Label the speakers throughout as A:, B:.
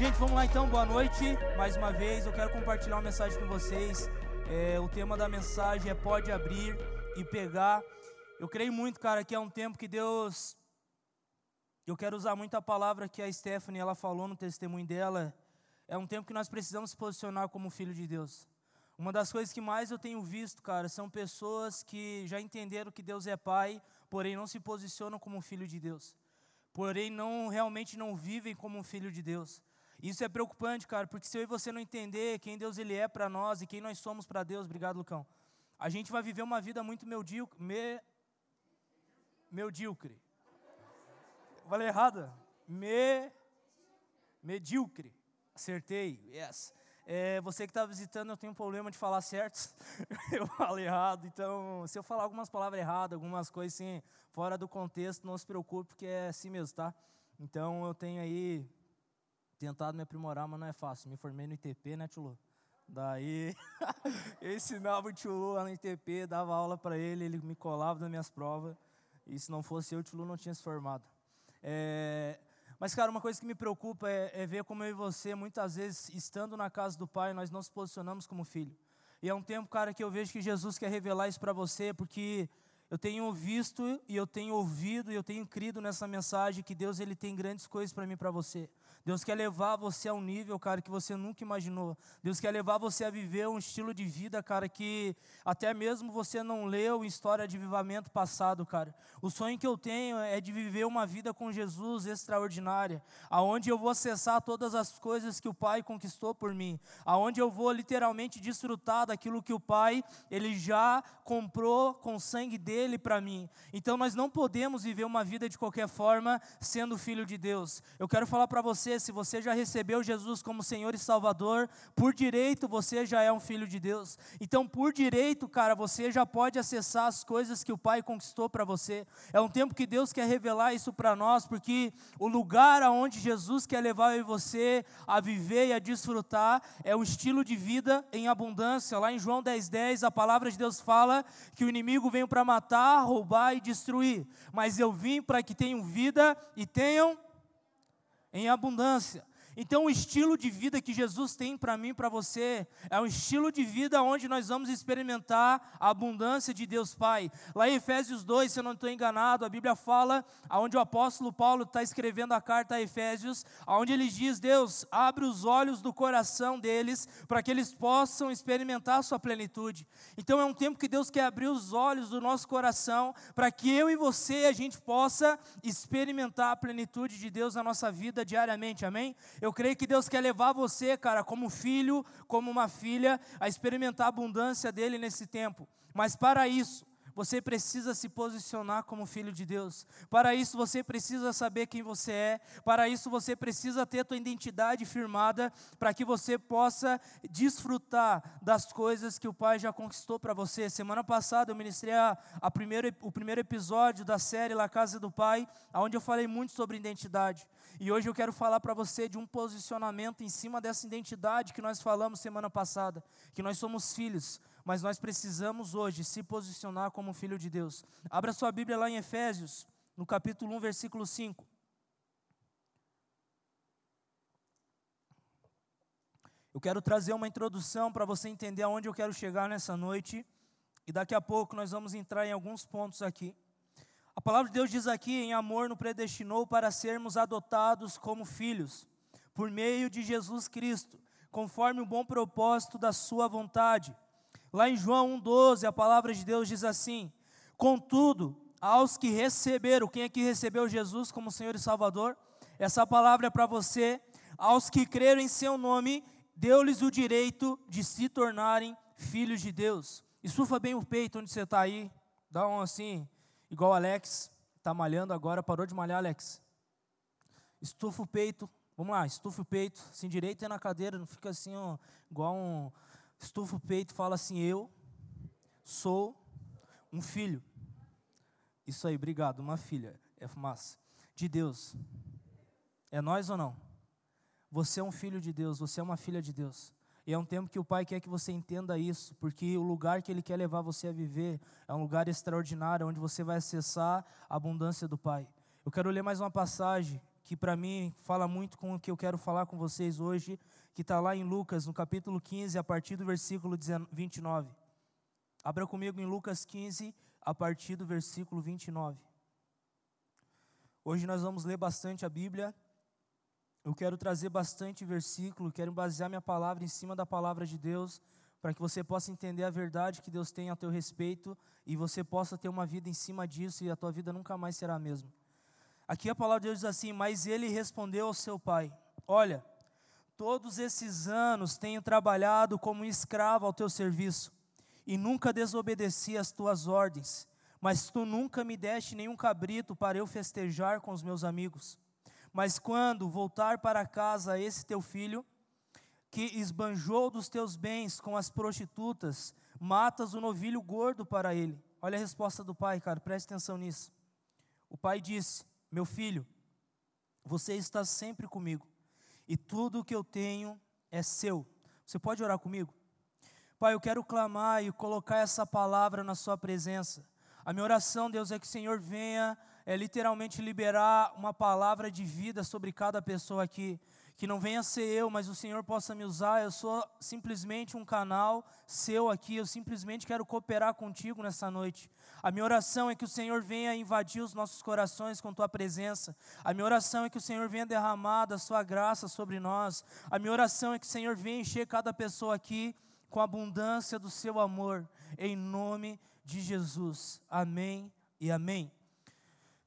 A: Gente, vamos lá então, boa noite. Mais uma vez, eu quero compartilhar uma mensagem com vocês. É, o tema da mensagem é Pode abrir e pegar. Eu creio muito, cara, que é um tempo que Deus. Eu quero usar muito a palavra que a Stephanie ela falou no testemunho dela. É um tempo que nós precisamos se posicionar como filho de Deus. Uma das coisas que mais eu tenho visto, cara, são pessoas que já entenderam que Deus é Pai, porém não se posicionam como filho de Deus. Porém não realmente não vivem como um filho de Deus. Isso é preocupante, cara, porque se eu e você não entender quem Deus ele é para nós e quem nós somos para Deus, obrigado, Lucão. A gente vai viver uma vida muito medíocre. Me, medíocre. Falei errado? Me, medíocre. Acertei, yes. É, você que está visitando, eu tenho um problema de falar certo. eu falo errado, então se eu falar algumas palavras erradas, algumas coisas assim, fora do contexto, não se preocupe, porque é assim mesmo, tá? Então eu tenho aí tentado me aprimorar, mas não é fácil. Me formei no ITP, né, Tchulu? Daí, eu ensinava o Tchulu lá no ITP, dava aula para ele, ele me colava nas minhas provas. E se não fosse eu, o Tchulu não tinha se formado. É, mas, cara, uma coisa que me preocupa é, é, ver como eu e você, muitas vezes, estando na casa do Pai, nós não nos posicionamos como filho. E é um tempo, cara, que eu vejo que Jesus quer revelar isso para você, porque eu tenho visto e eu tenho ouvido e eu tenho crido nessa mensagem que Deus ele tem grandes coisas para mim e para você. Deus quer levar você a um nível, cara, que você nunca imaginou. Deus quer levar você a viver um estilo de vida, cara, que até mesmo você não leu em história de vivamento passado, cara. O sonho que eu tenho é de viver uma vida com Jesus extraordinária, aonde eu vou acessar todas as coisas que o Pai conquistou por mim, aonde eu vou literalmente desfrutar daquilo que o Pai ele já comprou com o sangue dele para mim. Então nós não podemos viver uma vida de qualquer forma sendo filho de Deus. Eu quero falar para você se você já recebeu Jesus como Senhor e Salvador, por direito você já é um filho de Deus. Então, por direito, cara, você já pode acessar as coisas que o Pai conquistou para você. É um tempo que Deus quer revelar isso para nós, porque o lugar aonde Jesus quer levar eu e você a viver e a desfrutar é um estilo de vida em abundância. Lá em João 10:10, 10, a palavra de Deus fala que o inimigo veio para matar, roubar e destruir, mas eu vim para que tenham vida e tenham em abundância. Então, o estilo de vida que Jesus tem para mim e para você é um estilo de vida onde nós vamos experimentar a abundância de Deus Pai. Lá em Efésios 2, se eu não estou enganado, a Bíblia fala, onde o apóstolo Paulo está escrevendo a carta a Efésios, onde ele diz: Deus, abre os olhos do coração deles para que eles possam experimentar a sua plenitude. Então, é um tempo que Deus quer abrir os olhos do nosso coração para que eu e você a gente possa experimentar a plenitude de Deus na nossa vida diariamente, amém? Eu creio que Deus quer levar você, cara, como filho, como uma filha, a experimentar a abundância dele nesse tempo. Mas para isso, você precisa se posicionar como filho de Deus. Para isso você precisa saber quem você é. Para isso você precisa ter tua identidade firmada para que você possa desfrutar das coisas que o Pai já conquistou para você. Semana passada eu ministrei a, a primeiro, o primeiro episódio da série La Casa do Pai, onde eu falei muito sobre identidade. E hoje eu quero falar para você de um posicionamento em cima dessa identidade que nós falamos semana passada, que nós somos filhos, mas nós precisamos hoje se posicionar como filho de Deus. Abra sua Bíblia lá em Efésios, no capítulo 1, versículo 5. Eu quero trazer uma introdução para você entender aonde eu quero chegar nessa noite, e daqui a pouco nós vamos entrar em alguns pontos aqui. A palavra de Deus diz aqui: em amor nos predestinou para sermos adotados como filhos, por meio de Jesus Cristo, conforme o bom propósito da Sua vontade Lá em João 1,12, a palavra de Deus diz assim: Contudo, aos que receberam, quem aqui recebeu Jesus como Senhor e Salvador? Essa palavra é para você. Aos que creram em seu nome, deu-lhes o direito de se tornarem filhos de Deus. Estufa bem o peito onde você está aí. Dá um assim, igual Alex. Está malhando agora, parou de malhar, Alex. Estufa o peito. Vamos lá, estufa o peito. Assim, direito é na cadeira, não fica assim, ó, igual um estufa o peito e fala assim: Eu sou um filho. Isso aí, obrigado, uma filha. É fumaça. De Deus. É nós ou não? Você é um filho de Deus, você é uma filha de Deus. E é um tempo que o Pai quer que você entenda isso, porque o lugar que Ele quer levar você a viver é um lugar extraordinário, onde você vai acessar a abundância do Pai. Eu quero ler mais uma passagem que para mim fala muito com o que eu quero falar com vocês hoje, que está lá em Lucas, no capítulo 15, a partir do versículo 29. Abra comigo em Lucas 15, a partir do versículo 29. Hoje nós vamos ler bastante a Bíblia. Eu quero trazer bastante versículo, quero basear minha palavra em cima da palavra de Deus, para que você possa entender a verdade que Deus tem a teu respeito e você possa ter uma vida em cima disso e a tua vida nunca mais será a mesma. Aqui a palavra de Deus diz assim: Mas ele respondeu ao seu pai: Olha, todos esses anos tenho trabalhado como escravo ao teu serviço e nunca desobedeci às tuas ordens, mas tu nunca me deste nenhum cabrito para eu festejar com os meus amigos. Mas quando voltar para casa esse teu filho, que esbanjou dos teus bens com as prostitutas, matas o novilho gordo para ele. Olha a resposta do pai, cara, preste atenção nisso. O pai disse: meu filho, você está sempre comigo, e tudo o que eu tenho é seu. Você pode orar comigo? Pai, eu quero clamar e colocar essa palavra na Sua presença. A minha oração, Deus, é que o Senhor venha é, literalmente liberar uma palavra de vida sobre cada pessoa aqui que não venha ser eu, mas o Senhor possa me usar. Eu sou simplesmente um canal seu aqui, eu simplesmente quero cooperar contigo nessa noite. A minha oração é que o Senhor venha invadir os nossos corações com tua presença. A minha oração é que o Senhor venha derramar da sua graça sobre nós. A minha oração é que o Senhor venha encher cada pessoa aqui com a abundância do seu amor, em nome de Jesus. Amém e amém.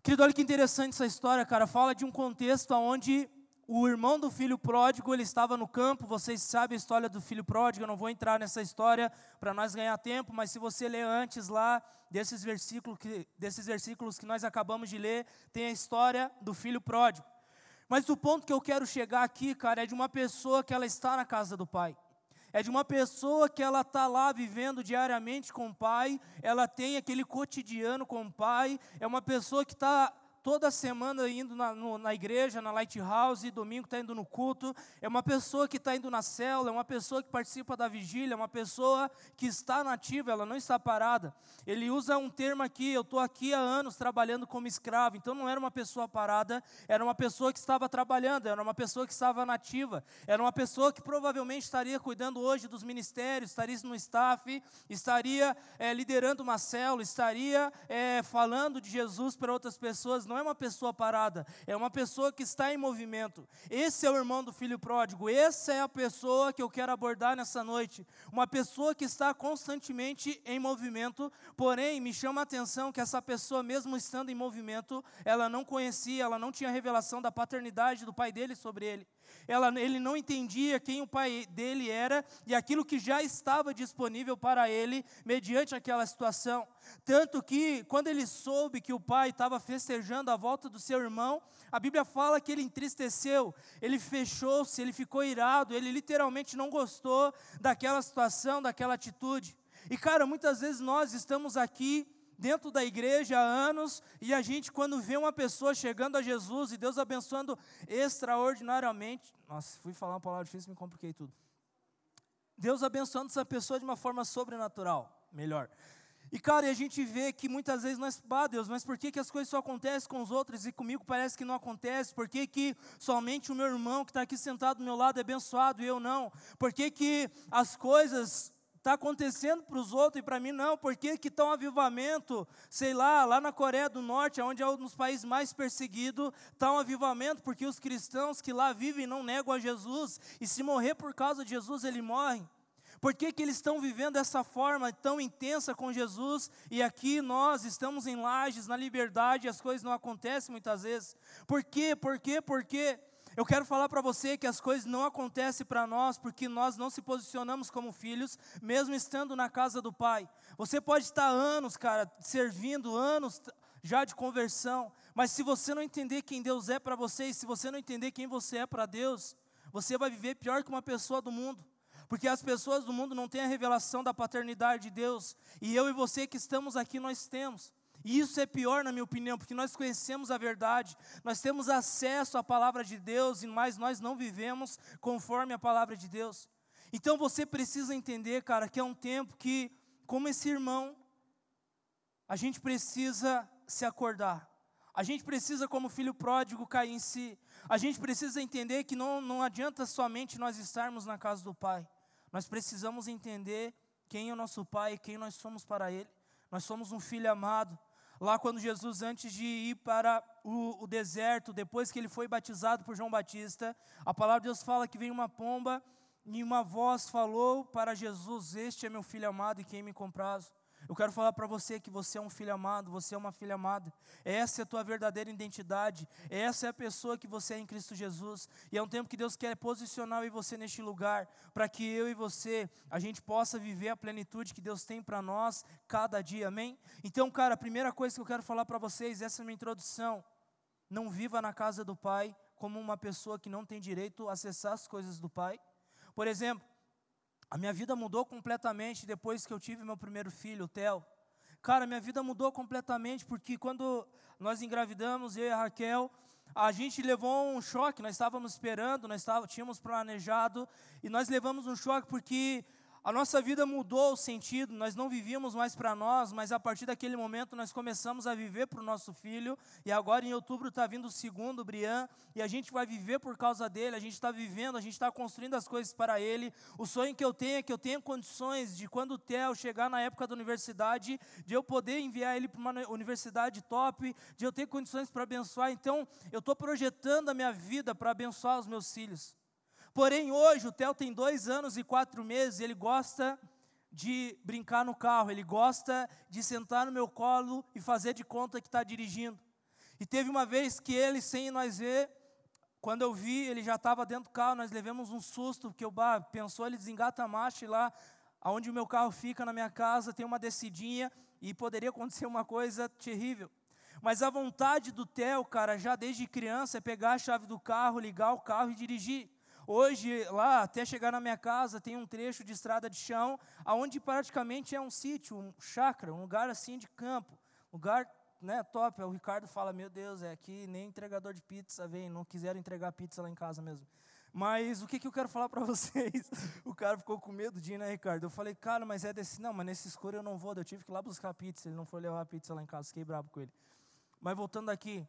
A: Querido, olha que interessante essa história, cara. Fala de um contexto onde o irmão do filho pródigo, ele estava no campo, vocês sabem a história do filho pródigo, eu não vou entrar nessa história para nós ganhar tempo, mas se você ler antes lá desses versículos, que, desses versículos que nós acabamos de ler, tem a história do filho pródigo. Mas o ponto que eu quero chegar aqui, cara, é de uma pessoa que ela está na casa do pai. É de uma pessoa que ela está lá vivendo diariamente com o pai, ela tem aquele cotidiano com o pai, é uma pessoa que está toda semana indo na, no, na igreja, na Lighthouse, domingo está indo no culto, é uma pessoa que está indo na célula, é uma pessoa que participa da vigília, é uma pessoa que está nativa, ela não está parada. Ele usa um termo aqui, eu estou aqui há anos trabalhando como escravo, então não era uma pessoa parada, era uma pessoa que estava trabalhando, era uma pessoa que estava nativa, era uma pessoa que provavelmente estaria cuidando hoje dos ministérios, estaria no staff, estaria é, liderando uma célula, estaria é, falando de Jesus para outras pessoas, não é uma pessoa parada, é uma pessoa que está em movimento. Esse é o irmão do filho pródigo, essa é a pessoa que eu quero abordar nessa noite. Uma pessoa que está constantemente em movimento, porém me chama a atenção que essa pessoa, mesmo estando em movimento, ela não conhecia, ela não tinha revelação da paternidade do pai dele sobre ele. Ela, ele não entendia quem o pai dele era e aquilo que já estava disponível para ele mediante aquela situação. Tanto que, quando ele soube que o pai estava festejando a volta do seu irmão, a Bíblia fala que ele entristeceu, ele fechou-se, ele ficou irado, ele literalmente não gostou daquela situação, daquela atitude. E, cara, muitas vezes nós estamos aqui dentro da igreja há anos e a gente, quando vê uma pessoa chegando a Jesus e Deus abençoando extraordinariamente. Nossa, fui falar uma palavra difícil, me compliquei tudo. Deus abençoando essa pessoa de uma forma sobrenatural, melhor. E cara, a gente vê que muitas vezes nós, ah Deus, mas por que, que as coisas só acontecem com os outros e comigo parece que não acontece? Por que, que somente o meu irmão que está aqui sentado do meu lado é abençoado e eu não? Por que, que as coisas está acontecendo para os outros e para mim não, porque que está um avivamento, sei lá, lá na Coreia do Norte, onde é um dos países mais perseguidos, está um avivamento, porque os cristãos que lá vivem não negam a Jesus, e se morrer por causa de Jesus, ele morre. Por que, que eles estão vivendo dessa forma tão intensa com Jesus e aqui nós estamos em lajes, na liberdade, e as coisas não acontecem muitas vezes? Por quê? Por quê? Por quê? Eu quero falar para você que as coisas não acontecem para nós porque nós não se posicionamos como filhos, mesmo estando na casa do Pai. Você pode estar anos, cara, servindo, anos já de conversão, mas se você não entender quem Deus é para você e se você não entender quem você é para Deus, você vai viver pior que uma pessoa do mundo. Porque as pessoas do mundo não têm a revelação da paternidade de Deus, e eu e você que estamos aqui, nós temos. E isso é pior, na minha opinião, porque nós conhecemos a verdade, nós temos acesso à palavra de Deus, mas nós não vivemos conforme a palavra de Deus. Então você precisa entender, cara, que é um tempo que, como esse irmão, a gente precisa se acordar. A gente precisa, como filho pródigo, cair em si. A gente precisa entender que não, não adianta somente nós estarmos na casa do Pai. Nós precisamos entender quem é o nosso Pai e quem nós somos para Ele. Nós somos um filho amado. Lá, quando Jesus, antes de ir para o, o deserto, depois que ele foi batizado por João Batista, a palavra de Deus fala que veio uma pomba e uma voz falou para Jesus: Este é meu filho amado e quem me comprazo. Eu quero falar para você que você é um filho amado, você é uma filha amada. Essa é a tua verdadeira identidade. Essa é a pessoa que você é em Cristo Jesus. E é um tempo que Deus quer posicionar e você neste lugar, para que eu e você, a gente possa viver a plenitude que Deus tem para nós cada dia. Amém? Então, cara, a primeira coisa que eu quero falar para vocês, essa é a minha introdução. Não viva na casa do Pai como uma pessoa que não tem direito a acessar as coisas do Pai. Por exemplo, a minha vida mudou completamente depois que eu tive meu primeiro filho, o Theo. Cara, minha vida mudou completamente porque quando nós engravidamos, eu e a Raquel, a gente levou um choque, nós estávamos esperando, nós tínhamos planejado, e nós levamos um choque porque a nossa vida mudou o sentido, nós não vivíamos mais para nós, mas a partir daquele momento nós começamos a viver para o nosso filho, e agora em outubro está vindo o segundo, o Brian, e a gente vai viver por causa dele, a gente está vivendo, a gente está construindo as coisas para ele. O sonho que eu tenho é que eu tenha condições de quando o Theo chegar na época da universidade, de eu poder enviar ele para uma universidade top, de eu ter condições para abençoar. Então, eu estou projetando a minha vida para abençoar os meus filhos. Porém, hoje, o Theo tem dois anos e quatro meses, ele gosta de brincar no carro, ele gosta de sentar no meu colo e fazer de conta que está dirigindo. E teve uma vez que ele, sem nós ver, quando eu vi, ele já estava dentro do carro, nós levamos um susto, porque o bar pensou, ele desengata a marcha e lá, onde o meu carro fica na minha casa, tem uma descidinha e poderia acontecer uma coisa terrível. Mas a vontade do Theo, cara, já desde criança, é pegar a chave do carro, ligar o carro e dirigir. Hoje, lá, até chegar na minha casa, tem um trecho de estrada de chão, aonde praticamente é um sítio, um chácara, um lugar assim de campo, lugar né, top. O Ricardo fala, meu Deus, é aqui nem entregador de pizza vem, não quiseram entregar pizza lá em casa mesmo. Mas o que, que eu quero falar para vocês? O cara ficou com medo de ir, né, Ricardo? Eu falei, cara, mas é desse. Não, mas nesse escuro eu não vou. Eu tive que ir lá buscar pizza. Ele não foi levar a pizza lá em casa. Fiquei bravo com ele. Mas voltando aqui,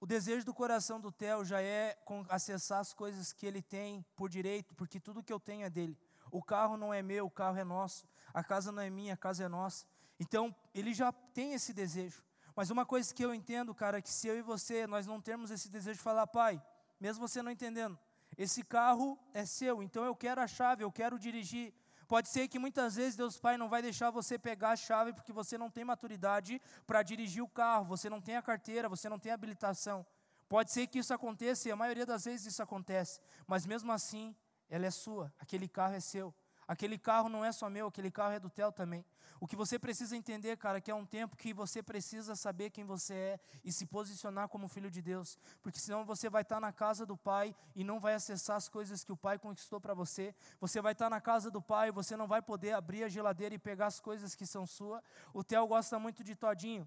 A: o desejo do coração do Theo já é acessar as coisas que ele tem por direito, porque tudo que eu tenho é dele. O carro não é meu, o carro é nosso. A casa não é minha, a casa é nossa. Então, ele já tem esse desejo. Mas uma coisa que eu entendo, cara, é que se eu e você, nós não temos esse desejo de falar, pai, mesmo você não entendendo, esse carro é seu, então eu quero a chave, eu quero dirigir. Pode ser que muitas vezes Deus Pai não vai deixar você pegar a chave porque você não tem maturidade para dirigir o carro, você não tem a carteira, você não tem habilitação. Pode ser que isso aconteça e a maioria das vezes isso acontece, mas mesmo assim, ela é sua, aquele carro é seu. Aquele carro não é só meu, aquele carro é do Theo também. O que você precisa entender, cara, é que é um tempo que você precisa saber quem você é e se posicionar como filho de Deus, porque senão você vai estar na casa do Pai e não vai acessar as coisas que o Pai conquistou para você. Você vai estar na casa do Pai e você não vai poder abrir a geladeira e pegar as coisas que são sua. O Theo gosta muito de todinho.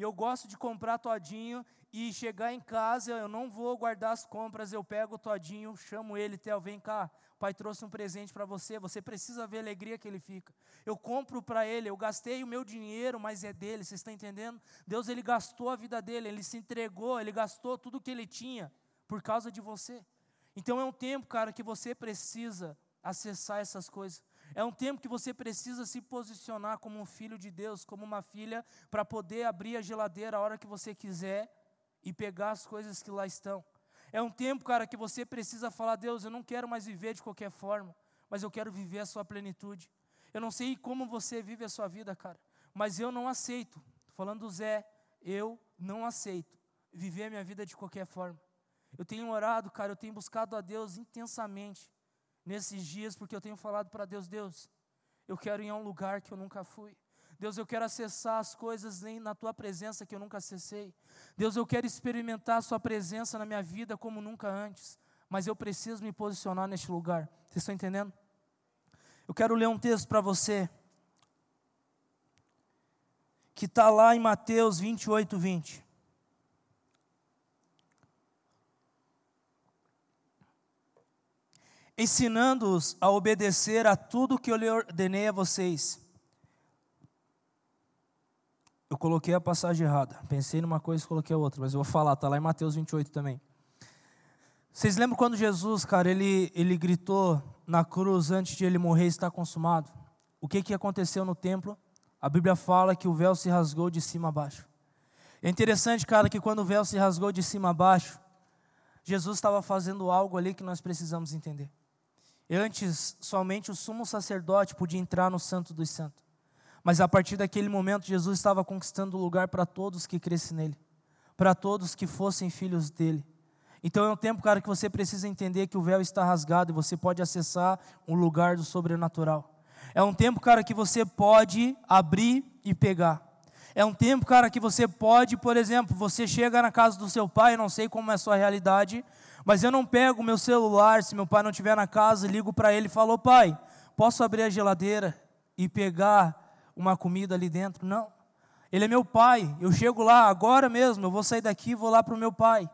A: E eu gosto de comprar todinho e chegar em casa, eu não vou guardar as compras, eu pego o todinho, chamo ele, Theo, vem cá, pai trouxe um presente para você, você precisa ver a alegria que ele fica. Eu compro para ele, eu gastei o meu dinheiro, mas é dele, você está entendendo? Deus, ele gastou a vida dele, ele se entregou, ele gastou tudo que ele tinha por causa de você. Então é um tempo, cara, que você precisa acessar essas coisas. É um tempo que você precisa se posicionar como um filho de Deus, como uma filha, para poder abrir a geladeira a hora que você quiser e pegar as coisas que lá estão. É um tempo, cara, que você precisa falar: Deus, eu não quero mais viver de qualquer forma, mas eu quero viver a sua plenitude. Eu não sei como você vive a sua vida, cara, mas eu não aceito. Falando do Zé, eu não aceito viver a minha vida de qualquer forma. Eu tenho orado, cara, eu tenho buscado a Deus intensamente nesses dias, porque eu tenho falado para Deus: Deus, eu quero ir a um lugar que eu nunca fui. Deus, eu quero acessar as coisas nem na tua presença que eu nunca acessei. Deus, eu quero experimentar a sua presença na minha vida como nunca antes. Mas eu preciso me posicionar neste lugar. Vocês estão entendendo? Eu quero ler um texto para você. Que está lá em Mateus 28, 20. Ensinando-os a obedecer a tudo que eu lhe ordenei a vocês coloquei a passagem errada. Pensei numa coisa e coloquei a outra, mas eu vou falar, está lá em Mateus 28 também. Vocês lembram quando Jesus, cara, ele, ele gritou na cruz antes de ele morrer está consumado? O que, que aconteceu no templo? A Bíblia fala que o véu se rasgou de cima a baixo. É interessante, cara, que quando o véu se rasgou de cima a baixo, Jesus estava fazendo algo ali que nós precisamos entender. Antes, somente o sumo sacerdote podia entrar no Santo dos Santos. Mas a partir daquele momento, Jesus estava conquistando o lugar para todos que crescem nele, para todos que fossem filhos dele. Então é um tempo, cara, que você precisa entender que o véu está rasgado e você pode acessar um lugar do sobrenatural. É um tempo, cara, que você pode abrir e pegar. É um tempo, cara, que você pode, por exemplo, você chega na casa do seu pai, não sei como é a sua realidade, mas eu não pego meu celular, se meu pai não estiver na casa, ligo para ele e falo, pai, posso abrir a geladeira e pegar uma comida ali dentro? Não. Ele é meu pai, eu chego lá agora mesmo, eu vou sair daqui e vou lá para o meu pai.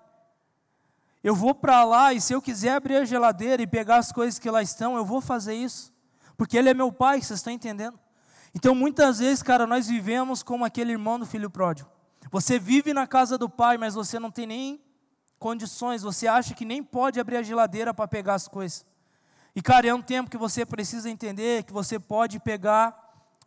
A: Eu vou para lá e se eu quiser abrir a geladeira e pegar as coisas que lá estão, eu vou fazer isso. Porque ele é meu pai, vocês estão entendendo? Então muitas vezes, cara, nós vivemos como aquele irmão do filho pródigo. Você vive na casa do pai, mas você não tem nem condições, você acha que nem pode abrir a geladeira para pegar as coisas. E, cara, é um tempo que você precisa entender que você pode pegar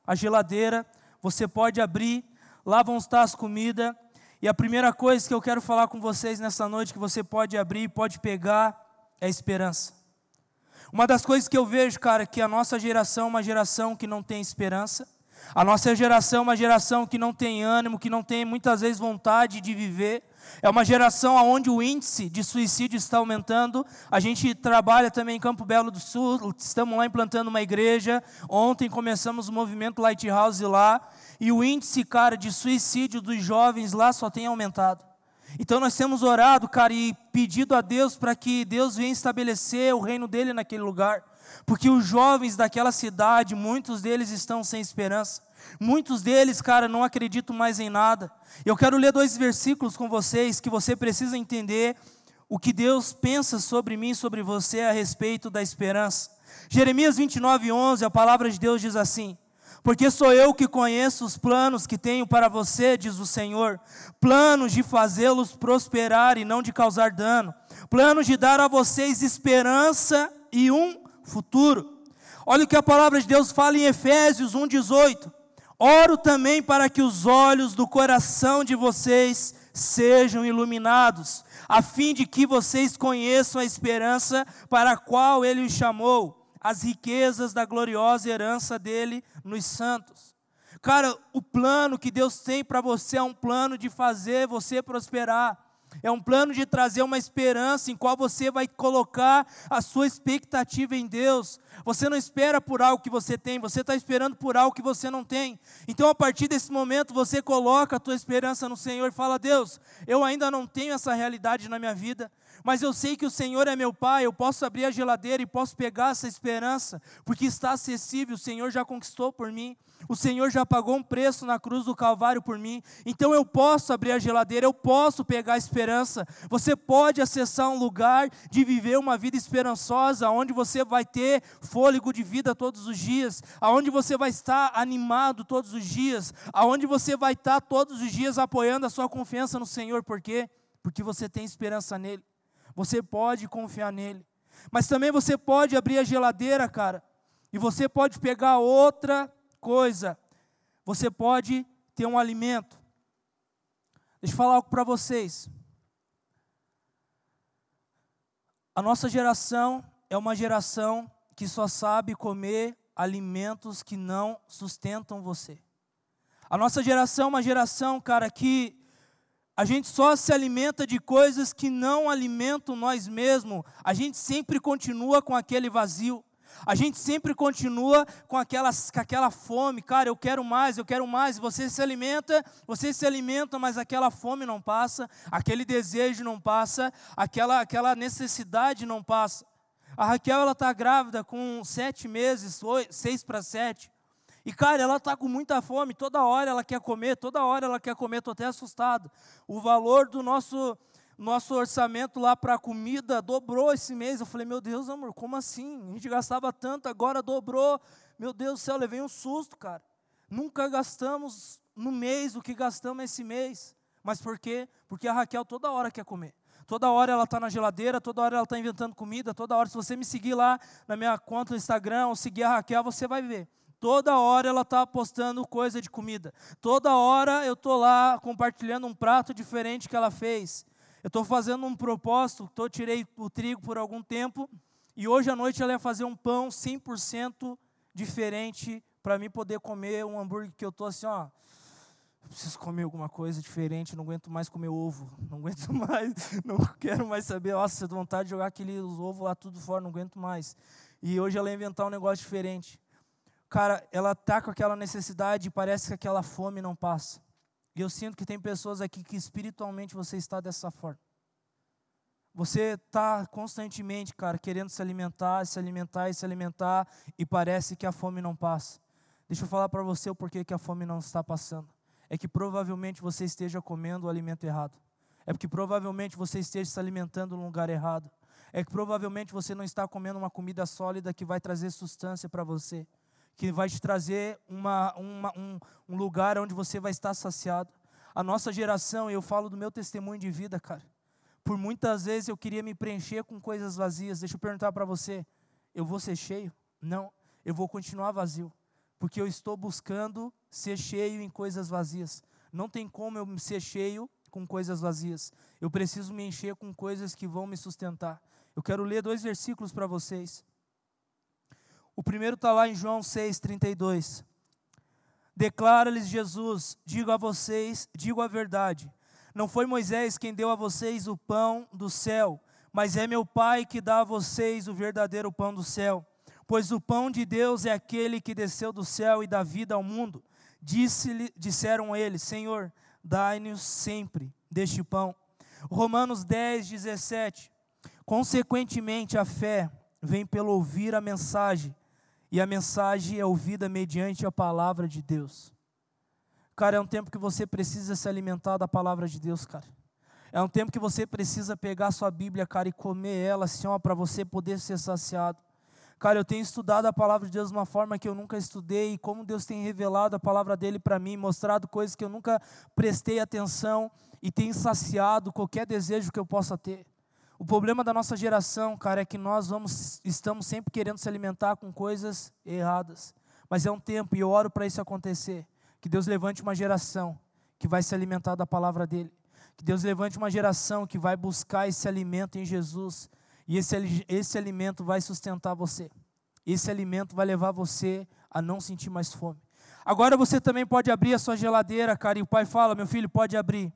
A: a geladeira, você pode abrir, lá vão estar as comidas. E a primeira coisa que eu quero falar com vocês nessa noite, que você pode abrir, pode pegar, é a esperança. Uma das coisas que eu vejo, cara, que a nossa geração é uma geração que não tem esperança. A nossa geração é uma geração que não tem ânimo, que não tem muitas vezes vontade de viver. É uma geração onde o índice de suicídio está aumentando. A gente trabalha também em Campo Belo do Sul, estamos lá implantando uma igreja. Ontem começamos o movimento Lighthouse lá. E o índice, cara, de suicídio dos jovens lá só tem aumentado. Então nós temos orado, cara, e pedido a Deus para que Deus venha estabelecer o reino dele naquele lugar. Porque os jovens daquela cidade, muitos deles estão sem esperança. Muitos deles, cara, não acreditam mais em nada. Eu quero ler dois versículos com vocês que você precisa entender o que Deus pensa sobre mim, sobre você a respeito da esperança. Jeremias 29, 11, a palavra de Deus diz assim: porque sou eu que conheço os planos que tenho para você, diz o Senhor, planos de fazê-los prosperar e não de causar dano, planos de dar a vocês esperança e um futuro. Olha o que a palavra de Deus fala em Efésios 1,18. Oro também para que os olhos do coração de vocês sejam iluminados, a fim de que vocês conheçam a esperança para a qual Ele os chamou as riquezas da gloriosa herança dele nos santos. Cara, o plano que Deus tem para você é um plano de fazer você prosperar. É um plano de trazer uma esperança em qual você vai colocar a sua expectativa em Deus. Você não espera por algo que você tem, você está esperando por algo que você não tem. Então, a partir desse momento, você coloca a tua esperança no Senhor e fala: Deus, eu ainda não tenho essa realidade na minha vida, mas eu sei que o Senhor é meu Pai, eu posso abrir a geladeira e posso pegar essa esperança, porque está acessível, o Senhor já conquistou por mim, o Senhor já pagou um preço na cruz do Calvário por mim, então eu posso abrir a geladeira, eu posso pegar a esperança. Você pode acessar um lugar de viver uma vida esperançosa, onde você vai ter fôlego de vida todos os dias, aonde você vai estar animado todos os dias, aonde você vai estar todos os dias apoiando a sua confiança no Senhor, por quê? Porque você tem esperança nele. Você pode confiar nele. Mas também você pode abrir a geladeira, cara, e você pode pegar outra coisa. Você pode ter um alimento. Deixa eu falar algo para vocês. A nossa geração é uma geração que só sabe comer alimentos que não sustentam você. A nossa geração é uma geração, cara, que a gente só se alimenta de coisas que não alimentam nós mesmos. A gente sempre continua com aquele vazio. A gente sempre continua com, aquelas, com aquela fome, cara, eu quero mais, eu quero mais. Você se alimenta, você se alimenta, mas aquela fome não passa, aquele desejo não passa, aquela, aquela necessidade não passa. A Raquel, está grávida com sete meses, seis para sete. E, cara, ela está com muita fome, toda hora ela quer comer, toda hora ela quer comer, estou até assustado. O valor do nosso, nosso orçamento lá para comida dobrou esse mês. Eu falei, meu Deus, amor, como assim? A gente gastava tanto, agora dobrou. Meu Deus do céu, levei um susto, cara. Nunca gastamos no mês o que gastamos esse mês. Mas por quê? Porque a Raquel toda hora quer comer. Toda hora ela está na geladeira, toda hora ela está inventando comida, toda hora. Se você me seguir lá na minha conta do Instagram ou seguir a Raquel, você vai ver. Toda hora ela está postando coisa de comida. Toda hora eu estou lá compartilhando um prato diferente que ela fez. Eu estou fazendo um propósito, tô, tirei o trigo por algum tempo, e hoje à noite ela ia fazer um pão 100% diferente para mim poder comer um hambúrguer que eu estou assim, ó. Preciso comer alguma coisa diferente, não aguento mais comer ovo, não aguento mais, não quero mais saber. Nossa, vontade de jogar aqueles ovos lá tudo fora, não aguento mais. E hoje ela ia inventar um negócio diferente. Cara, ela tá com aquela necessidade e parece que aquela fome não passa. E eu sinto que tem pessoas aqui que espiritualmente você está dessa forma. Você está constantemente, cara, querendo se alimentar, se alimentar e se alimentar, e parece que a fome não passa. Deixa eu falar para você o porquê que a fome não está passando. É que provavelmente você esteja comendo o alimento errado. É porque provavelmente você esteja se alimentando no lugar errado. É que provavelmente você não está comendo uma comida sólida que vai trazer sustância para você que vai te trazer uma, uma, um, um lugar onde você vai estar saciado. A nossa geração, eu falo do meu testemunho de vida, cara. Por muitas vezes eu queria me preencher com coisas vazias. Deixa eu perguntar para você: eu vou ser cheio? Não, eu vou continuar vazio. Porque eu estou buscando ser cheio em coisas vazias. Não tem como eu ser cheio com coisas vazias. Eu preciso me encher com coisas que vão me sustentar. Eu quero ler dois versículos para vocês. O primeiro está lá em João 6,32. Declara-lhes Jesus: Digo a vocês, digo a verdade. Não foi Moisés quem deu a vocês o pão do céu, mas é meu Pai que dá a vocês o verdadeiro pão do céu. Pois o pão de Deus é aquele que desceu do céu e dá vida ao mundo. Disse disseram eles: Senhor, dai-nos sempre deste pão. Romanos 10, 17. Consequentemente, a fé vem pelo ouvir a mensagem, e a mensagem é ouvida mediante a palavra de Deus. Cara, é um tempo que você precisa se alimentar da palavra de Deus, cara. É um tempo que você precisa pegar sua Bíblia, cara, e comer ela, assim, para você poder ser saciado. Cara, eu tenho estudado a palavra de Deus de uma forma que eu nunca estudei, e como Deus tem revelado a palavra dele para mim, mostrado coisas que eu nunca prestei atenção e tem saciado qualquer desejo que eu possa ter. O problema da nossa geração, cara, é que nós vamos, estamos sempre querendo se alimentar com coisas erradas. Mas é um tempo, e eu oro para isso acontecer, que Deus levante uma geração que vai se alimentar da palavra dEle. Que Deus levante uma geração que vai buscar esse alimento em Jesus. E esse, esse alimento vai sustentar você. Esse alimento vai levar você a não sentir mais fome. Agora você também pode abrir a sua geladeira, cara, e o pai fala: meu filho, pode abrir.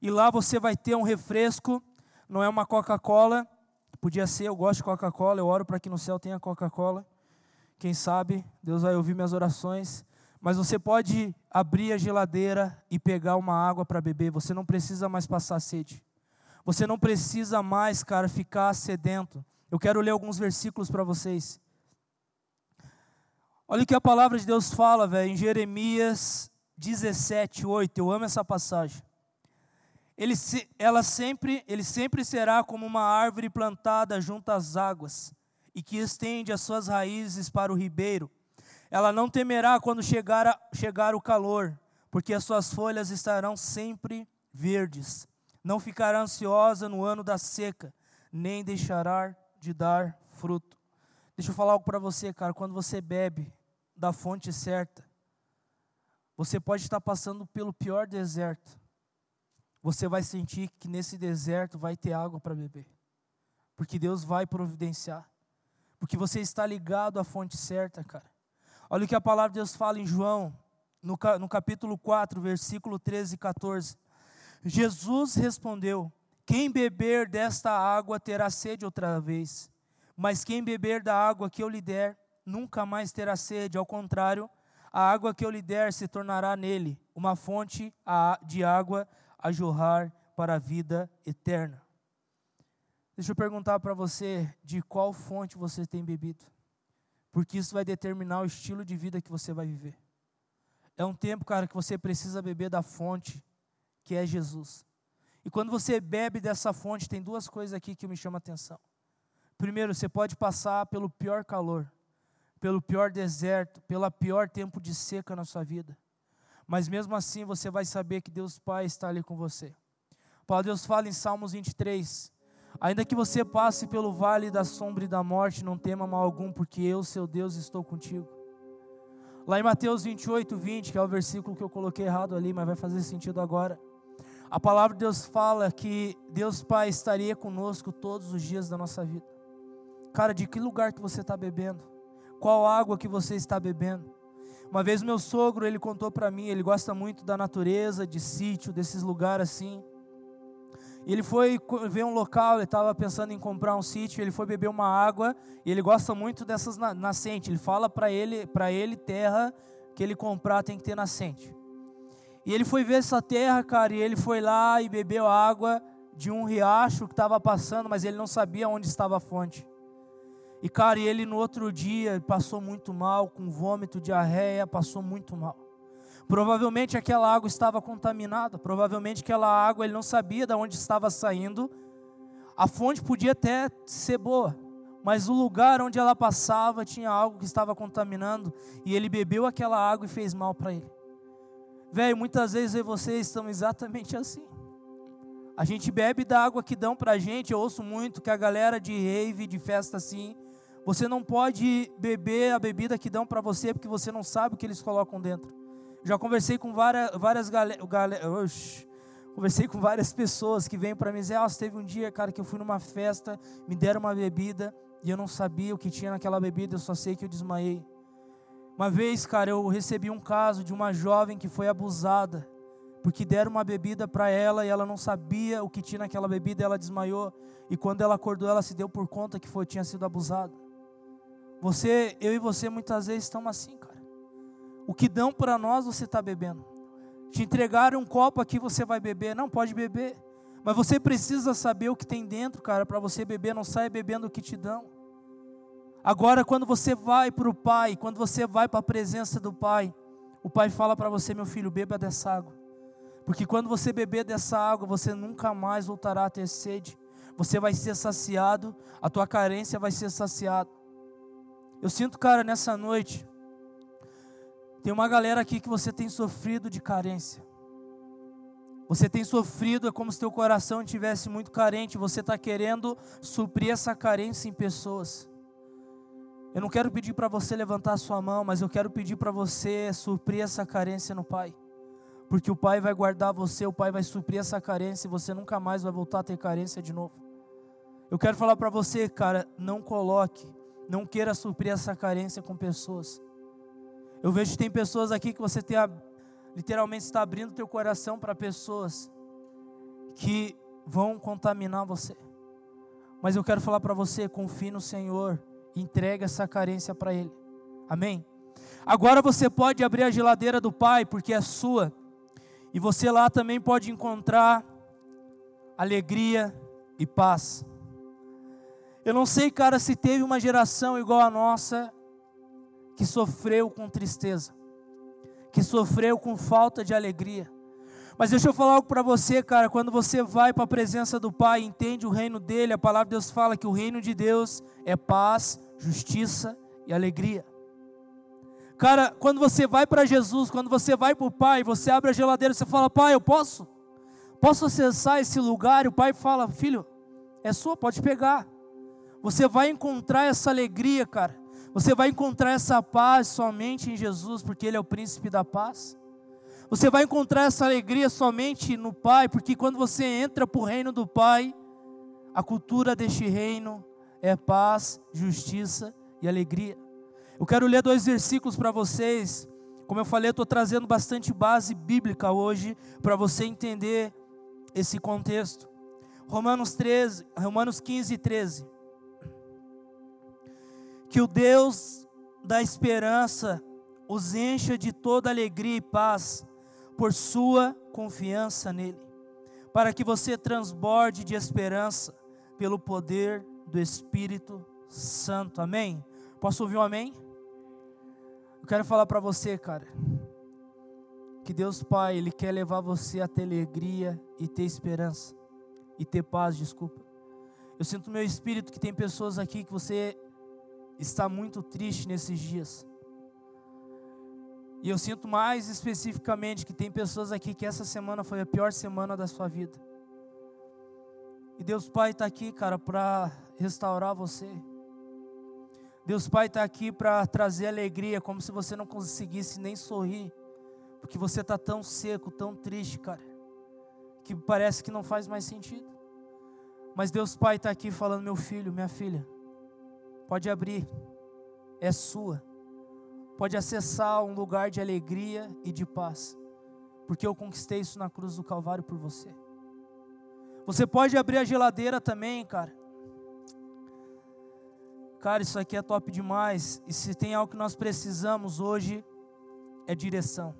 A: E lá você vai ter um refresco não é uma Coca-Cola, podia ser, eu gosto de Coca-Cola, eu oro para que no céu tenha Coca-Cola. Quem sabe, Deus vai ouvir minhas orações. Mas você pode abrir a geladeira e pegar uma água para beber, você não precisa mais passar sede. Você não precisa mais, cara, ficar sedento. Eu quero ler alguns versículos para vocês. Olha o que a palavra de Deus fala, velho, em Jeremias 17, 8. Eu amo essa passagem ele, ela sempre, ele sempre será como uma árvore plantada junto às águas e que estende as suas raízes para o ribeiro. Ela não temerá quando chegar, a, chegar o calor, porque as suas folhas estarão sempre verdes. Não ficará ansiosa no ano da seca, nem deixará de dar fruto. Deixa eu falar algo para você, cara. Quando você bebe da fonte certa, você pode estar passando pelo pior deserto, você vai sentir que nesse deserto vai ter água para beber. Porque Deus vai providenciar. Porque você está ligado à fonte certa, cara. Olha o que a palavra de Deus fala em João, no, capítulo 4, versículo 13 e 14. Jesus respondeu: Quem beber desta água terá sede outra vez, mas quem beber da água que eu lhe der, nunca mais terá sede. Ao contrário, a água que eu lhe der se tornará nele uma fonte de água a jorrar para a vida eterna. Deixa eu perguntar para você de qual fonte você tem bebido, porque isso vai determinar o estilo de vida que você vai viver. É um tempo, cara, que você precisa beber da fonte que é Jesus. E quando você bebe dessa fonte, tem duas coisas aqui que me chamam a atenção. Primeiro, você pode passar pelo pior calor, pelo pior deserto, pelo pior tempo de seca na sua vida. Mas mesmo assim você vai saber que Deus Pai está ali com você. Palavra Deus fala em Salmos 23: Ainda que você passe pelo vale da sombra e da morte, não tema mal algum, porque eu, seu Deus, estou contigo. Lá em Mateus 28, 20, que é o versículo que eu coloquei errado ali, mas vai fazer sentido agora. A palavra de Deus fala que Deus Pai estaria conosco todos os dias da nossa vida. Cara, de que lugar que você está bebendo? Qual água que você está bebendo? Uma vez meu sogro, ele contou para mim, ele gosta muito da natureza, de sítio, desses lugares assim. Ele foi ver um local, ele estava pensando em comprar um sítio, ele foi beber uma água, e ele gosta muito dessas nascentes. Ele fala para ele, para ele terra que ele comprar tem que ter nascente. E ele foi ver essa terra, cara, e ele foi lá e bebeu água de um riacho que estava passando, mas ele não sabia onde estava a fonte. E cara, e ele no outro dia passou muito mal, com vômito, diarreia, passou muito mal. Provavelmente aquela água estava contaminada, provavelmente aquela água ele não sabia de onde estava saindo. A fonte podia até ser boa, mas o lugar onde ela passava tinha algo que estava contaminando e ele bebeu aquela água e fez mal para ele. Velho, muitas vezes eu e você estamos exatamente assim. A gente bebe da água que dão para a gente. Eu ouço muito que a galera de rave, de festa assim, você não pode beber a bebida que dão para você porque você não sabe o que eles colocam dentro. Já conversei com várias, várias galera, conversei com várias pessoas que vêm para mim dizer, ah, teve um dia, cara, que eu fui numa festa, me deram uma bebida e eu não sabia o que tinha naquela bebida, eu só sei que eu desmaiei. Uma vez, cara, eu recebi um caso de uma jovem que foi abusada, porque deram uma bebida para ela e ela não sabia o que tinha naquela bebida, ela desmaiou e quando ela acordou, ela se deu por conta que foi tinha sido abusada. Você, eu e você muitas vezes estamos assim, cara. O que dão para nós você está bebendo. Te entregaram um copo aqui, você vai beber. Não, pode beber. Mas você precisa saber o que tem dentro, cara, para você beber. Não saia bebendo o que te dão. Agora, quando você vai para o Pai, quando você vai para a presença do Pai, o Pai fala para você, meu filho, beba dessa água. Porque quando você beber dessa água, você nunca mais voltará a ter sede. Você vai ser saciado, a tua carência vai ser saciada. Eu sinto, cara, nessa noite, tem uma galera aqui que você tem sofrido de carência. Você tem sofrido, é como se teu coração estivesse muito carente. Você está querendo suprir essa carência em pessoas. Eu não quero pedir para você levantar a sua mão, mas eu quero pedir para você suprir essa carência no Pai. Porque o Pai vai guardar você, o Pai vai suprir essa carência e você nunca mais vai voltar a ter carência de novo. Eu quero falar para você, cara, não coloque, não queira suprir essa carência com pessoas. Eu vejo que tem pessoas aqui que você tem a, literalmente está abrindo teu coração para pessoas que vão contaminar você. Mas eu quero falar para você, confie no Senhor, entregue essa carência para Ele. Amém? Agora você pode abrir a geladeira do Pai, porque é sua, e você lá também pode encontrar alegria e paz. Eu não sei, cara, se teve uma geração igual a nossa que sofreu com tristeza, que sofreu com falta de alegria. Mas deixa eu falar algo para você, cara. Quando você vai para a presença do Pai, entende o reino dele, a palavra de Deus fala que o reino de Deus é paz, justiça e alegria. Cara, quando você vai para Jesus, quando você vai para o Pai, você abre a geladeira, você fala: Pai, eu posso? Posso acessar esse lugar? E o Pai fala: Filho, é sua, pode pegar. Você vai encontrar essa alegria, cara. Você vai encontrar essa paz somente em Jesus, porque Ele é o príncipe da paz. Você vai encontrar essa alegria somente no Pai, porque quando você entra para o reino do Pai, a cultura deste reino é paz, justiça e alegria. Eu quero ler dois versículos para vocês. Como eu falei, estou trazendo bastante base bíblica hoje para você entender esse contexto. Romanos 13, Romanos 15, 13 que o Deus da esperança os encha de toda alegria e paz por sua confiança nele, para que você transborde de esperança pelo poder do Espírito Santo. Amém? Posso ouvir um amém? Eu quero falar para você, cara, que Deus Pai, Ele quer levar você a ter alegria e ter esperança, e ter paz, desculpa. Eu sinto no meu espírito que tem pessoas aqui que você está muito triste nesses dias. E eu sinto mais especificamente que tem pessoas aqui que essa semana foi a pior semana da sua vida. E Deus Pai está aqui, cara, para restaurar você. Deus Pai está aqui para trazer alegria, como se você não conseguisse nem sorrir, porque você está tão seco, tão triste, cara, que parece que não faz mais sentido. Mas Deus Pai está aqui falando, meu filho, minha filha, pode abrir, é sua pode acessar um lugar de alegria e de paz, porque eu conquistei isso na cruz do Calvário por você. Você pode abrir a geladeira também, cara. Cara, isso aqui é top demais. E se tem algo que nós precisamos hoje, é direção.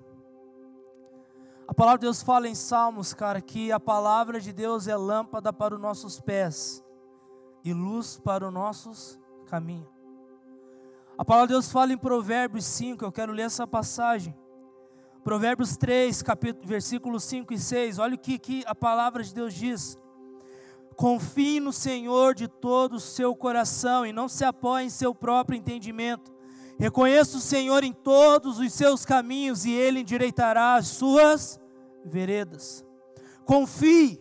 A: A palavra de Deus fala em Salmos, cara, que a palavra de Deus é lâmpada para os nossos pés e luz para os nossos caminhos. A palavra de Deus fala em Provérbios 5, eu quero ler essa passagem. Provérbios 3, capítulo, versículos 5 e 6, olha o que, que a palavra de Deus diz. Confie no Senhor de todo o seu coração e não se apoie em seu próprio entendimento. Reconheça o Senhor em todos os seus caminhos e Ele endireitará as suas veredas. Confie,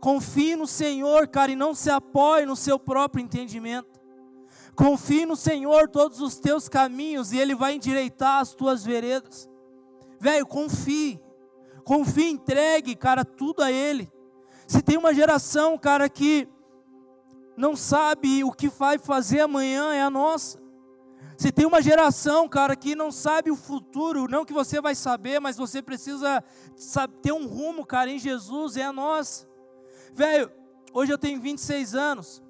A: confie no Senhor, cara, e não se apoie no seu próprio entendimento. Confie no Senhor todos os teus caminhos e Ele vai endireitar as tuas veredas. Velho, confie. Confie, entregue, cara, tudo a Ele. Se tem uma geração, cara, que não sabe o que vai fazer amanhã, é a nossa. Se tem uma geração, cara, que não sabe o futuro, não que você vai saber, mas você precisa ter um rumo, cara, em Jesus, é a nossa. Velho, hoje eu tenho 26 anos.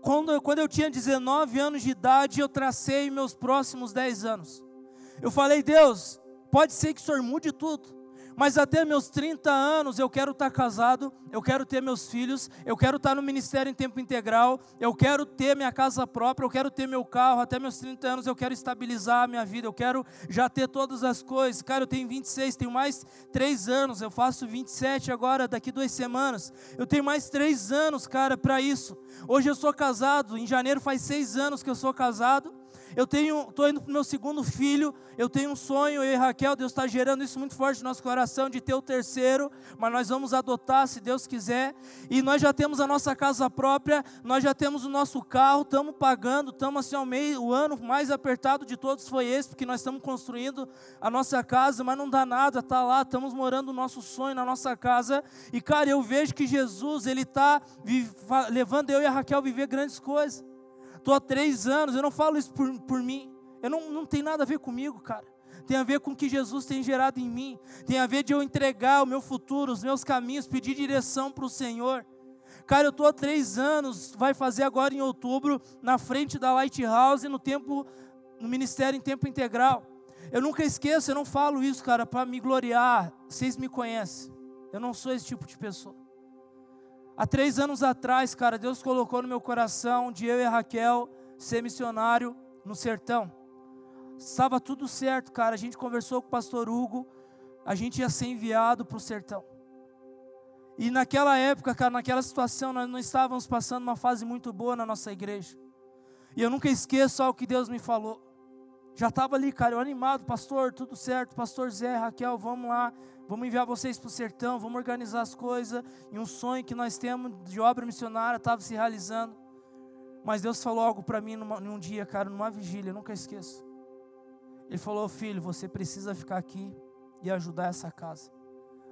A: Quando, quando eu tinha 19 anos de idade, eu tracei meus próximos 10 anos. Eu falei, Deus, pode ser que o Senhor mude tudo, mas até meus 30 anos eu quero estar casado, eu quero ter meus filhos, eu quero estar no ministério em tempo integral, eu quero ter minha casa própria, eu quero ter meu carro, até meus 30 anos eu quero estabilizar a minha vida, eu quero já ter todas as coisas. Cara, eu tenho 26, tenho mais 3 anos, eu faço 27 agora, daqui duas semanas. Eu tenho mais 3 anos, cara, para isso. Hoje eu sou casado, em janeiro faz 6 anos que eu sou casado. Eu tenho, estou indo para o meu segundo filho. Eu tenho um sonho, eu e Raquel, Deus está gerando isso muito forte no nosso coração de ter o terceiro, mas nós vamos adotar se Deus quiser. E nós já temos a nossa casa própria, nós já temos o nosso carro, estamos pagando, estamos assim ao meio. O ano mais apertado de todos foi esse, porque nós estamos construindo a nossa casa, mas não dá nada, está lá, estamos morando o nosso sonho na nossa casa. E cara, eu vejo que Jesus, Ele está levando eu e a Raquel a viver grandes coisas. Estou há três anos, eu não falo isso por, por mim. Eu não, não tem nada a ver comigo, cara. Tem a ver com o que Jesus tem gerado em mim. Tem a ver de eu entregar o meu futuro, os meus caminhos, pedir direção para o Senhor. Cara, eu estou há três anos, vai fazer agora em outubro, na frente da Lighthouse, no tempo, no ministério em tempo integral. Eu nunca esqueço, eu não falo isso, cara, para me gloriar. Vocês me conhecem. Eu não sou esse tipo de pessoa. Há três anos atrás, cara, Deus colocou no meu coração de eu e Raquel ser missionário no sertão. Estava tudo certo, cara. A gente conversou com o pastor Hugo, a gente ia ser enviado para o sertão. E naquela época, cara, naquela situação, nós não estávamos passando uma fase muito boa na nossa igreja. E eu nunca esqueço o que Deus me falou. Já estava ali, cara, eu animado, pastor, tudo certo, pastor Zé, Raquel, vamos lá, vamos enviar vocês para o sertão, vamos organizar as coisas. E um sonho que nós temos de obra missionária estava se realizando. Mas Deus falou algo para mim numa, num dia, cara, numa vigília, nunca esqueço. Ele falou: Filho, você precisa ficar aqui e ajudar essa casa.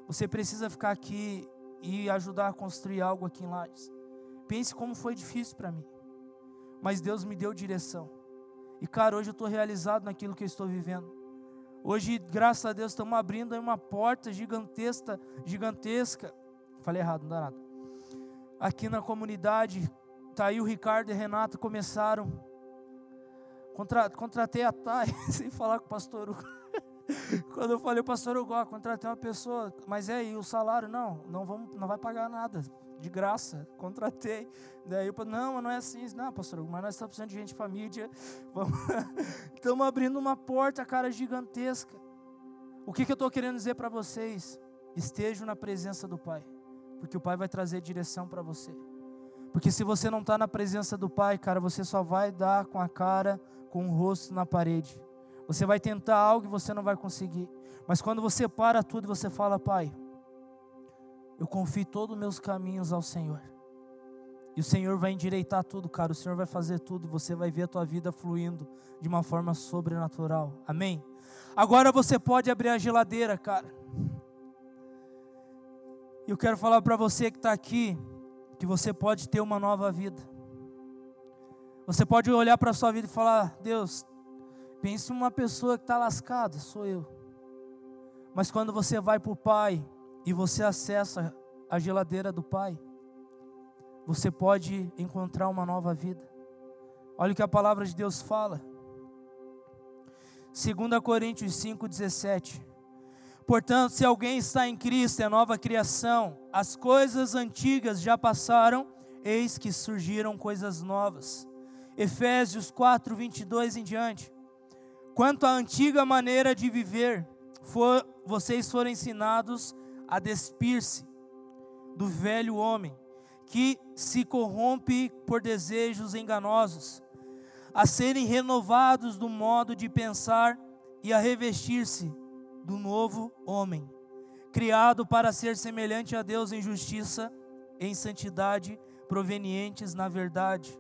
A: Você precisa ficar aqui e ajudar a construir algo aqui em Lages. Pense como foi difícil para mim. Mas Deus me deu direção. E, cara, hoje eu estou realizado naquilo que eu estou vivendo. Hoje, graças a Deus, estamos abrindo uma porta gigantesca, gigantesca. Falei errado, não dá nada. Aqui na comunidade, tá aí o Ricardo e a Renata começaram. Contra, contratei a Thay, sem falar com o pastor Hugo. Quando eu falei, pastor Hugo, contratei uma pessoa, mas é aí o salário? Não, não, vamos, não vai pagar nada de graça, contratei. Daí eu falei, não, não é assim. Não, pastor, mas nós estamos precisando de gente para mídia. Estamos abrindo uma porta, cara, gigantesca. O que, que eu estou querendo dizer para vocês? Estejam na presença do Pai, porque o Pai vai trazer direção para você. Porque se você não está na presença do Pai, cara, você só vai dar com a cara, com o rosto na parede. Você vai tentar algo e você não vai conseguir. Mas quando você para tudo e você fala, Pai, eu confio todos os meus caminhos ao Senhor. E o Senhor vai endireitar tudo, cara. O Senhor vai fazer tudo. Você vai ver a tua vida fluindo de uma forma sobrenatural. Amém? Agora você pode abrir a geladeira, cara. E eu quero falar para você que está aqui que você pode ter uma nova vida. Você pode olhar para a sua vida e falar: Deus, pense uma pessoa que está lascada, sou eu. Mas quando você vai para o Pai e você acessa a geladeira do Pai, você pode encontrar uma nova vida. Olha o que a palavra de Deus fala. 2 Coríntios 5,17. Portanto, se alguém está em Cristo, é nova criação. As coisas antigas já passaram, eis que surgiram coisas novas. Efésios 4, 22 em diante. Quanto à antiga maneira de viver, for, vocês foram ensinados a despir-se do velho homem, que se corrompe por desejos enganosos, a serem renovados do modo de pensar e a revestir-se do novo homem, criado para ser semelhante a Deus em justiça, em santidade, provenientes na verdade.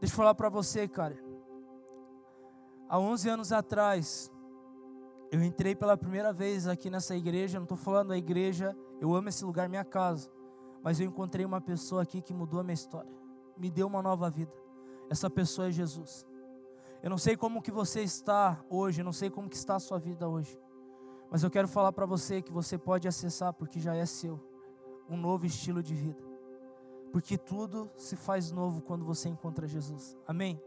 A: Deixa eu falar para você, cara. Há 11 anos atrás, eu entrei pela primeira vez aqui nessa igreja. Não estou falando da igreja, eu amo esse lugar, minha casa. Mas eu encontrei uma pessoa aqui que mudou a minha história, me deu uma nova vida. Essa pessoa é Jesus. Eu não sei como que você está hoje, eu não sei como que está a sua vida hoje. Mas eu quero falar para você que você pode acessar porque já é seu um novo estilo de vida. Porque tudo se faz novo quando você encontra Jesus. Amém.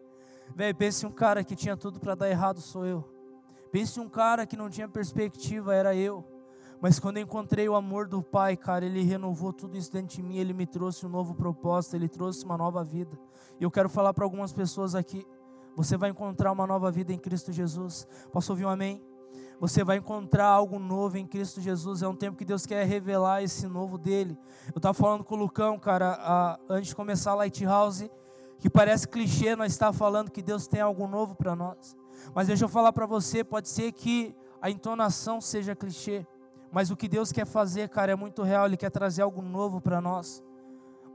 A: Velho, pense um cara que tinha tudo para dar errado, sou eu. Pense um cara que não tinha perspectiva, era eu. Mas quando encontrei o amor do Pai, cara, Ele renovou tudo isso dentro de mim, Ele me trouxe um novo propósito, Ele trouxe uma nova vida. E eu quero falar para algumas pessoas aqui, você vai encontrar uma nova vida em Cristo Jesus. Posso ouvir um amém? Você vai encontrar algo novo em Cristo Jesus. É um tempo que Deus quer revelar esse novo dele. Eu estava falando com o Lucão, cara, a, antes de começar a Lighthouse, que parece clichê nós estar falando que Deus tem algo novo para nós. Mas deixa eu falar para você, pode ser que a entonação seja clichê, mas o que Deus quer fazer, cara, é muito real. Ele quer trazer algo novo para nós.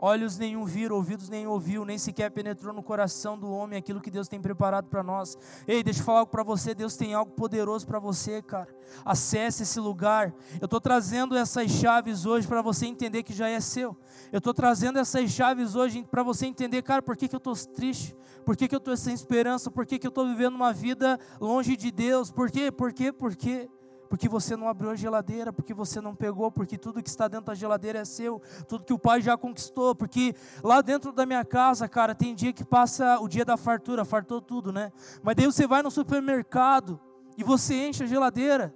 A: Olhos nenhum viram, ouvidos nenhum ouviu, nem sequer penetrou no coração do homem aquilo que Deus tem preparado para nós. Ei, deixa eu falar algo para você, Deus tem algo poderoso para você, cara. Acesse esse lugar. Eu estou trazendo essas chaves hoje para você entender que já é seu. Eu estou trazendo essas chaves hoje para você entender, cara, por que, que eu estou triste? Por que, que eu estou sem esperança? Por que, que eu estou vivendo uma vida longe de Deus? Por quê? Por quê? Por quê? Porque você não abriu a geladeira, porque você não pegou, porque tudo que está dentro da geladeira é seu, tudo que o pai já conquistou, porque lá dentro da minha casa, cara, tem dia que passa o dia da fartura, fartou tudo, né? Mas daí você vai no supermercado e você enche a geladeira,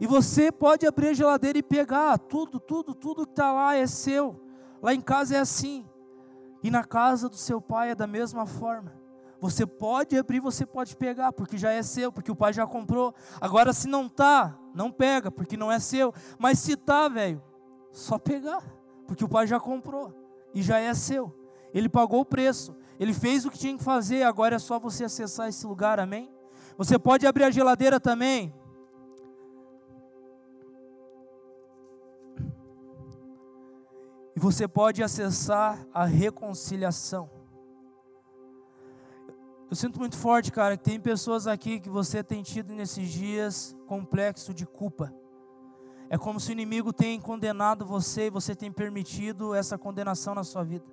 A: e você pode abrir a geladeira e pegar tudo, tudo, tudo que está lá é seu. Lá em casa é assim, e na casa do seu pai é da mesma forma. Você pode abrir, você pode pegar, porque já é seu, porque o pai já comprou. Agora, se não tá, não pega, porque não é seu. Mas se tá, velho, só pegar, porque o pai já comprou e já é seu. Ele pagou o preço, ele fez o que tinha que fazer. Agora é só você acessar esse lugar, amém? Você pode abrir a geladeira também. E você pode acessar a reconciliação. Eu sinto muito forte, cara, que tem pessoas aqui que você tem tido nesses dias complexo de culpa. É como se o inimigo tem condenado você e você tem permitido essa condenação na sua vida.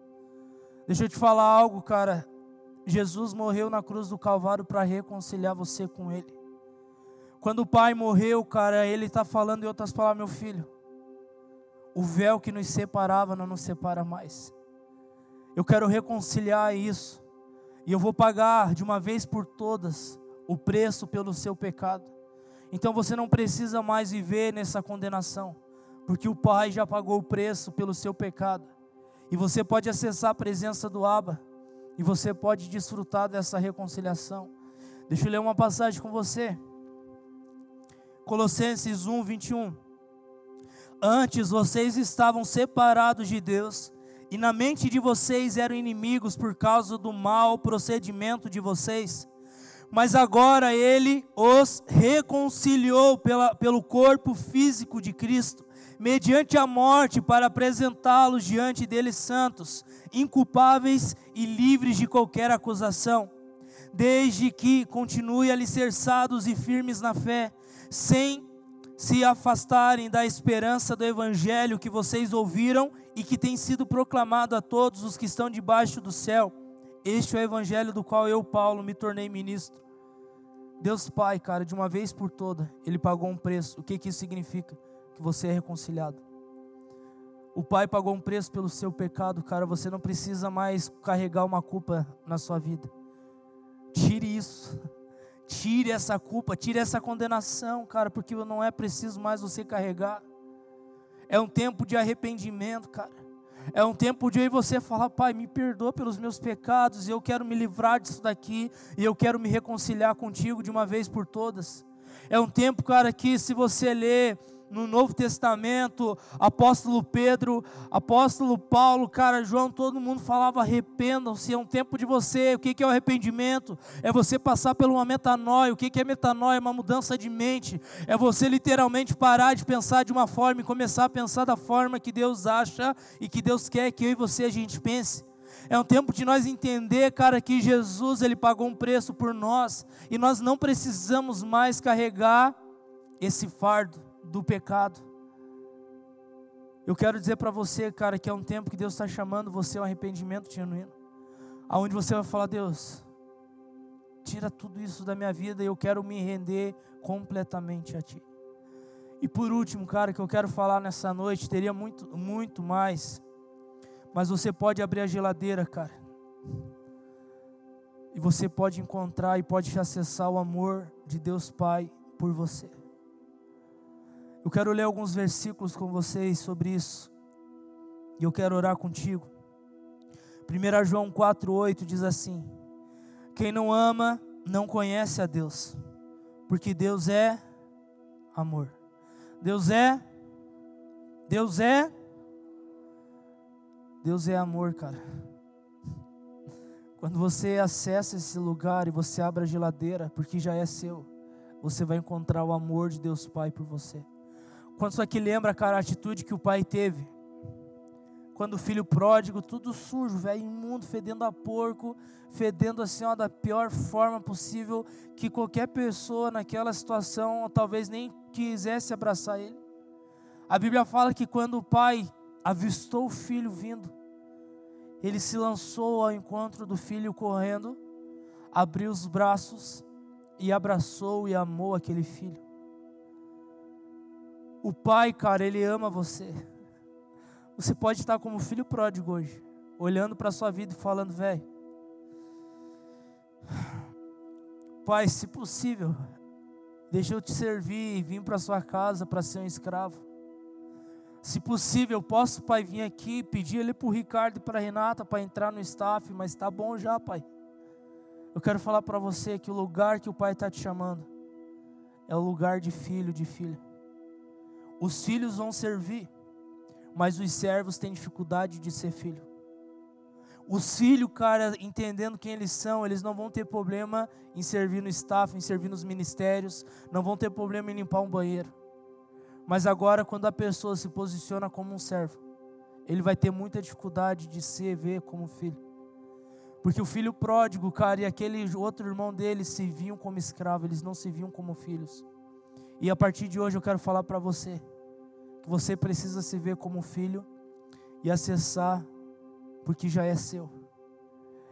A: Deixa eu te falar algo, cara. Jesus morreu na cruz do Calvário para reconciliar você com Ele. Quando o Pai morreu, cara, Ele está falando em outras palavras, meu filho. O véu que nos separava não nos separa mais. Eu quero reconciliar isso. E eu vou pagar de uma vez por todas o preço pelo seu pecado. Então você não precisa mais viver nessa condenação, porque o Pai já pagou o preço pelo seu pecado. E você pode acessar a presença do Abba, e você pode desfrutar dessa reconciliação. Deixa eu ler uma passagem com você. Colossenses 1, 21. Antes vocês estavam separados de Deus e na mente de vocês eram inimigos por causa do mau procedimento de vocês. mas agora ele os reconciliou pela, pelo corpo físico de Cristo, mediante a morte, para apresentá-los diante deles santos, inculpáveis e livres de qualquer acusação, desde que continuem alicerçados e firmes na fé, sem se afastarem da esperança do evangelho que vocês ouviram e que tem sido proclamado a todos os que estão debaixo do céu este é o evangelho do qual eu, Paulo, me tornei ministro. Deus Pai, cara, de uma vez por toda, Ele pagou um preço. O que, que isso significa? Que você é reconciliado. O Pai pagou um preço pelo seu pecado, cara. Você não precisa mais carregar uma culpa na sua vida. Tire isso. Tire essa culpa, tire essa condenação, cara, porque não é preciso mais você carregar. É um tempo de arrependimento, cara. É um tempo de e você falar, Pai, me perdoa pelos meus pecados, eu quero me livrar disso daqui, e eu quero me reconciliar contigo de uma vez por todas. É um tempo, cara, que se você ler no Novo Testamento, apóstolo Pedro, apóstolo Paulo, cara, João, todo mundo falava arrependam-se, é um tempo de você, o que é o arrependimento? É você passar por uma metanoia, o que é metanoia? É uma mudança de mente, é você literalmente parar de pensar de uma forma e começar a pensar da forma que Deus acha e que Deus quer que eu e você a gente pense. É um tempo de nós entender, cara, que Jesus ele pagou um preço por nós e nós não precisamos mais carregar esse fardo do pecado. Eu quero dizer para você, cara, que é um tempo que Deus está chamando você ao arrependimento genuíno, aonde você vai falar, Deus, tira tudo isso da minha vida e eu quero me render completamente a Ti. E por último, cara, que eu quero falar nessa noite, teria muito, muito mais, mas você pode abrir a geladeira, cara, e você pode encontrar e pode acessar o amor de Deus Pai por você. Eu quero ler alguns versículos com vocês sobre isso. E eu quero orar contigo. 1 João 4,8 diz assim: Quem não ama, não conhece a Deus, porque Deus é amor. Deus é, Deus é, Deus é amor, cara. Quando você acessa esse lugar e você abre a geladeira, porque já é seu, você vai encontrar o amor de Deus Pai por você. Quantos aqui lembra, cara, a atitude que o pai teve? Quando o filho pródigo, tudo sujo, velho, imundo, fedendo a porco, fedendo assim, ó, da pior forma possível, que qualquer pessoa naquela situação talvez nem quisesse abraçar ele. A Bíblia fala que quando o pai avistou o filho vindo, ele se lançou ao encontro do filho correndo, abriu os braços e abraçou e amou aquele filho. O pai, cara, ele ama você. Você pode estar como filho pródigo hoje, olhando para a sua vida e falando, velho, pai, se possível, deixa eu te servir e vim para sua casa para ser um escravo. Se possível, posso, pai, vir aqui pedir ele para o Ricardo e para a Renata para entrar no staff, mas está bom já, pai. Eu quero falar para você que o lugar que o pai está te chamando é o lugar de filho, de filha. Os filhos vão servir, mas os servos têm dificuldade de ser filho. Os filhos, cara, entendendo quem eles são, eles não vão ter problema em servir no staff, em servir nos ministérios, não vão ter problema em limpar um banheiro. Mas agora, quando a pessoa se posiciona como um servo, ele vai ter muita dificuldade de se ver como filho. Porque o filho pródigo, cara, e aquele outro irmão dele se viam como escravo, eles não se viam como filhos. E a partir de hoje eu quero falar para você que você precisa se ver como filho e acessar porque já é seu.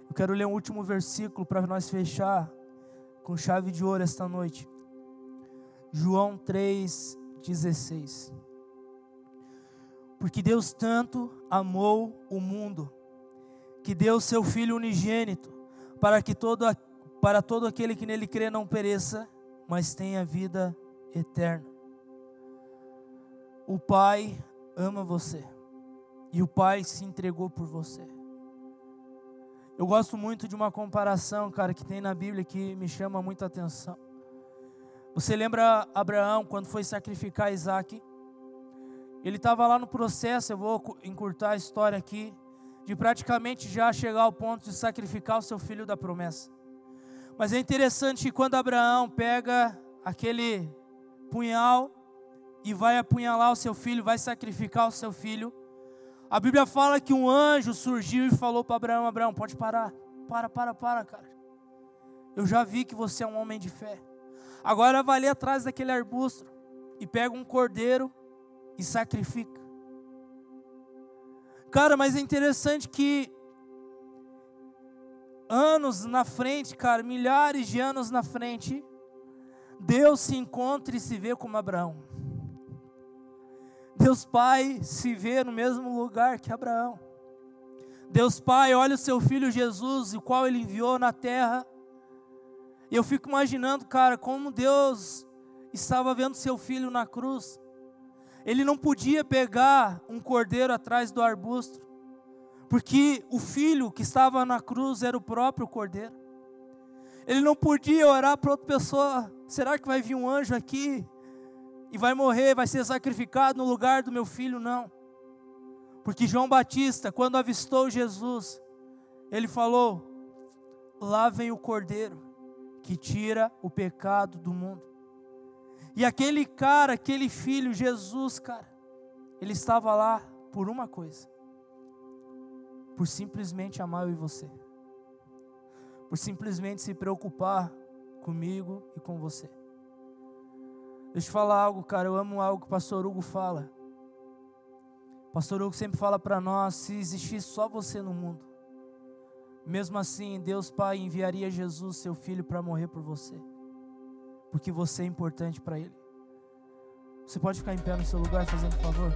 A: Eu quero ler um último versículo para nós fechar com chave de ouro esta noite. João 3:16. Porque Deus tanto amou o mundo que deu seu filho unigênito para que todo para todo aquele que nele crê não pereça, mas tenha vida eterna. O Pai ama você e o Pai se entregou por você. Eu gosto muito de uma comparação, cara, que tem na Bíblia que me chama muita atenção. Você lembra Abraão quando foi sacrificar Isaac? Ele estava lá no processo, eu vou encurtar a história aqui, de praticamente já chegar ao ponto de sacrificar o seu filho da promessa. Mas é interessante que quando Abraão pega aquele punhal e vai apunhalar o seu filho, vai sacrificar o seu filho, a Bíblia fala que um anjo surgiu e falou para Abraão: Abraão, pode parar, para, para, para, cara. Eu já vi que você é um homem de fé. Agora vai ali atrás daquele arbusto e pega um cordeiro e sacrifica. Cara, mas é interessante que anos na frente, cara, milhares de anos na frente, Deus se encontra e se vê como Abraão. Deus Pai se vê no mesmo lugar que Abraão. Deus Pai olha o seu filho Jesus, o qual ele enviou na terra. Eu fico imaginando, cara, como Deus estava vendo seu filho na cruz. Ele não podia pegar um cordeiro atrás do arbusto, porque o filho que estava na cruz era o próprio cordeiro. Ele não podia orar para outra pessoa: será que vai vir um anjo aqui e vai morrer, vai ser sacrificado no lugar do meu filho? Não. Porque João Batista, quando avistou Jesus, ele falou: Lá vem o cordeiro que tira o pecado do mundo. E aquele cara, aquele filho, Jesus, cara, ele estava lá por uma coisa: por simplesmente amar eu e você, por simplesmente se preocupar comigo e com você. Deixa eu falar algo, cara. Eu amo algo que o pastor Hugo fala. O pastor Hugo sempre fala para nós: se existisse só você no mundo, mesmo assim, Deus Pai enviaria Jesus, seu filho, para morrer por você porque você é importante para Ele. Você pode ficar em pé no seu lugar, fazendo favor?